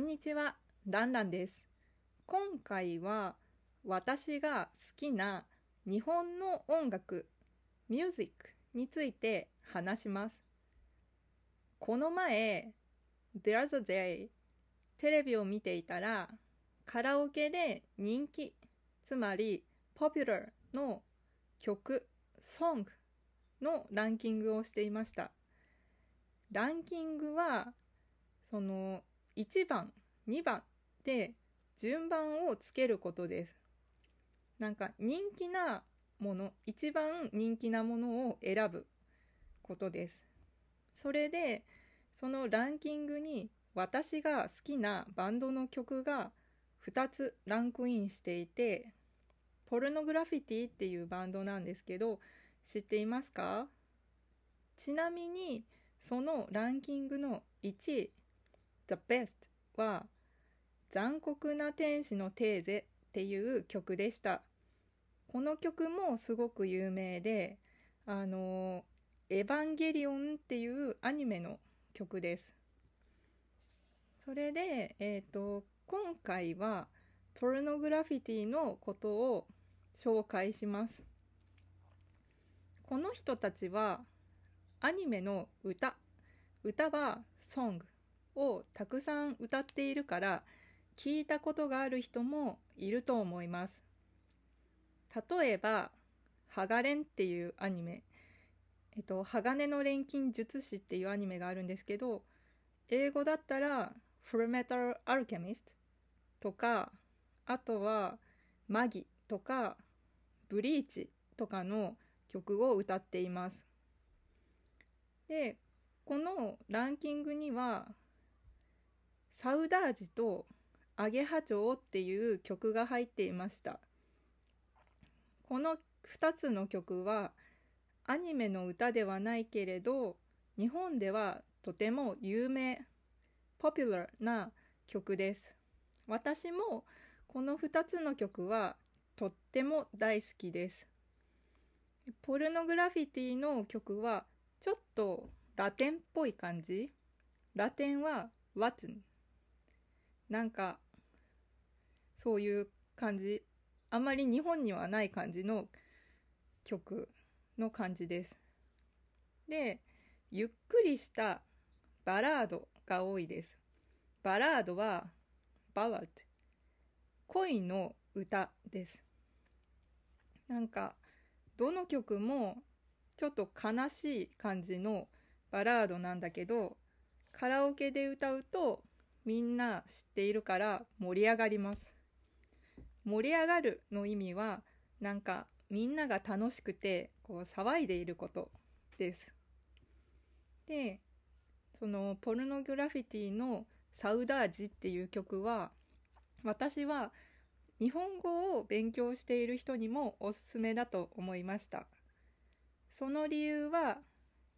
んにちは、ランランです。今回は私が好きな日本の音楽、ミュージックについて話します。この前、There's a Day テレビを見ていたらカラオケで人気、つまり Popular の曲、ソングのランキングをしていました。ランキングはその1番2番で順番をつけることです。なんか人気なもの一番人気なものを選ぶことです。それでそのランキングに私が好きなバンドの曲が2つランクインしていてポルノグラフィティっていうバンドなんですけど知っていますか？ちなみにそのランキングの1位 The Best は残酷な天使のテーゼっていう曲でした。この曲もすごく有名であのエヴァンゲリオンっていうアニメの曲です。それでえっ、ー、と今回はポルノグラフィティのことを紹介します。この人たちはアニメの歌。歌はソング。をたくさん歌っているから聞いたことがある人もいると思います。例えば「ハガレン」っていうアニメ。えっと、鋼の錬金術師っていうアニメがあるんですけど英語だったら「フルメタル・アルケミスト」とかあとは「マギ」とか「ブリーチ」とかの曲を歌っています。でこのランキングには「サウダージ」と「アゲハチョウ」っていう曲が入っていました。この2つの曲はアニメの歌ではないけれど日本ではとても有名ポピュラーな曲です。私もこの2つの曲はとっても大好きです。ポルノグラフィティの曲はちょっとラテンっぽい感じ。ラテンはラテン。なんかそういう感じ。あんまり日本にはない感じの曲の感じです。でゆっくりしたバラードが多いです。バラードはバラッド恋の歌です。なんかどの曲もちょっと悲しい感じのバラードなんだけどカラオケで歌うとみんな知っているから盛り上がります。盛り上がるの意味はなんかみんなが楽しくてこう騒いでいることです。でそのポルノグラフィティの「サウダージ」っていう曲は私は日本語を勉強している人にもおすすめだと思いました。その理由は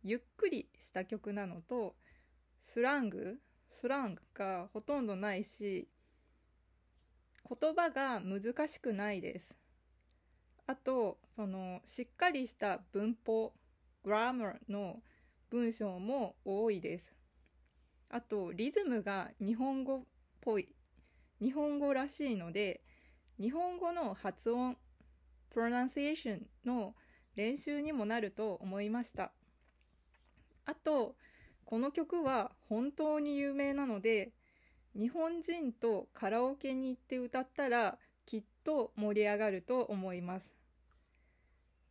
ゆっくりした曲なのとスラングスラングがほとんどないし言葉が難しくないです。あとそのしっかりした文法グラマーの文章も多いです。あとリズムが日本語っぽい。日本語らしいので日本語の発音プロナンセーションの練習にもなると思いました。あとこの曲は本当に有名なので日本人とカラオケに行って歌ったらきっと盛り上がると思います。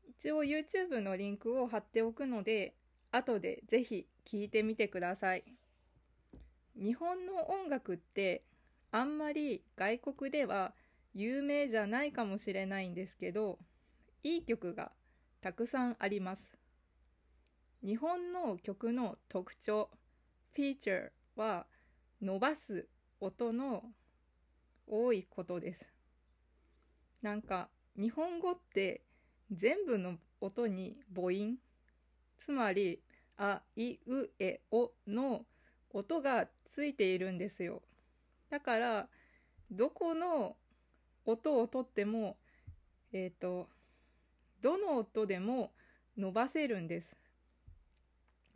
一応 YouTube のリンクを貼っておくので後でぜひ聴いてみてください。日本の音楽ってあんまり外国では有名じゃないかもしれないんですけどいい曲がたくさんあります。日本の曲の特徴フィーチャーは伸ばす音の多いことです。なんか日本語って全部の音に母音つまりあいうえおの音がついているんですよ。だからどこの音をとってもえっ、ー、とどの音でも伸ばせるんです。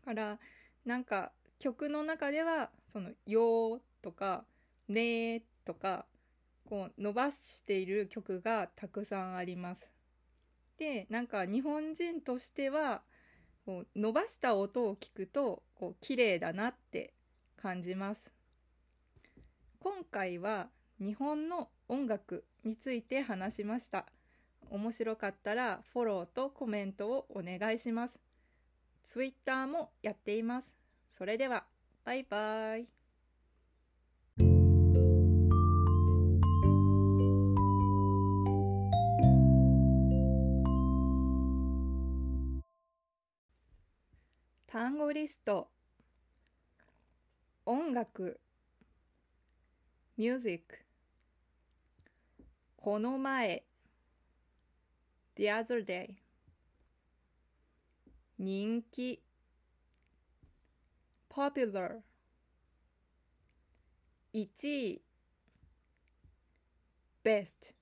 からなんか曲の中ではその「よ」とかねとかこう伸ばしている曲がたくさんあります。でなんか日本人としてはこう伸ばした音を聞くとこう綺麗だなって感じます。今回は日本の音楽について話しました。面白かったらフォローとコメントをお願いします。Twitter もやっています。それでは、バイバイ。単語リスト音楽ミュージックこの前 the other day 人気 popular 1位 best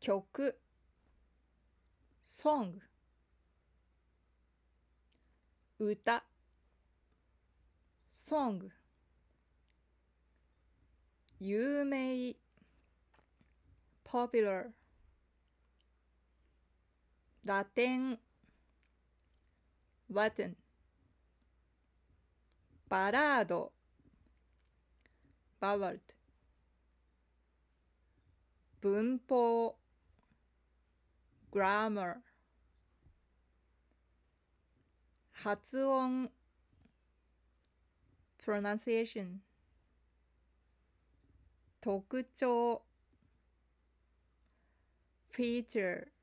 曲 song 歌 song 有名 popular ラテン、ワテン、バラード、バワルト、文法、グラマー、発音、プロナンセーション、特徴、フィーチャー、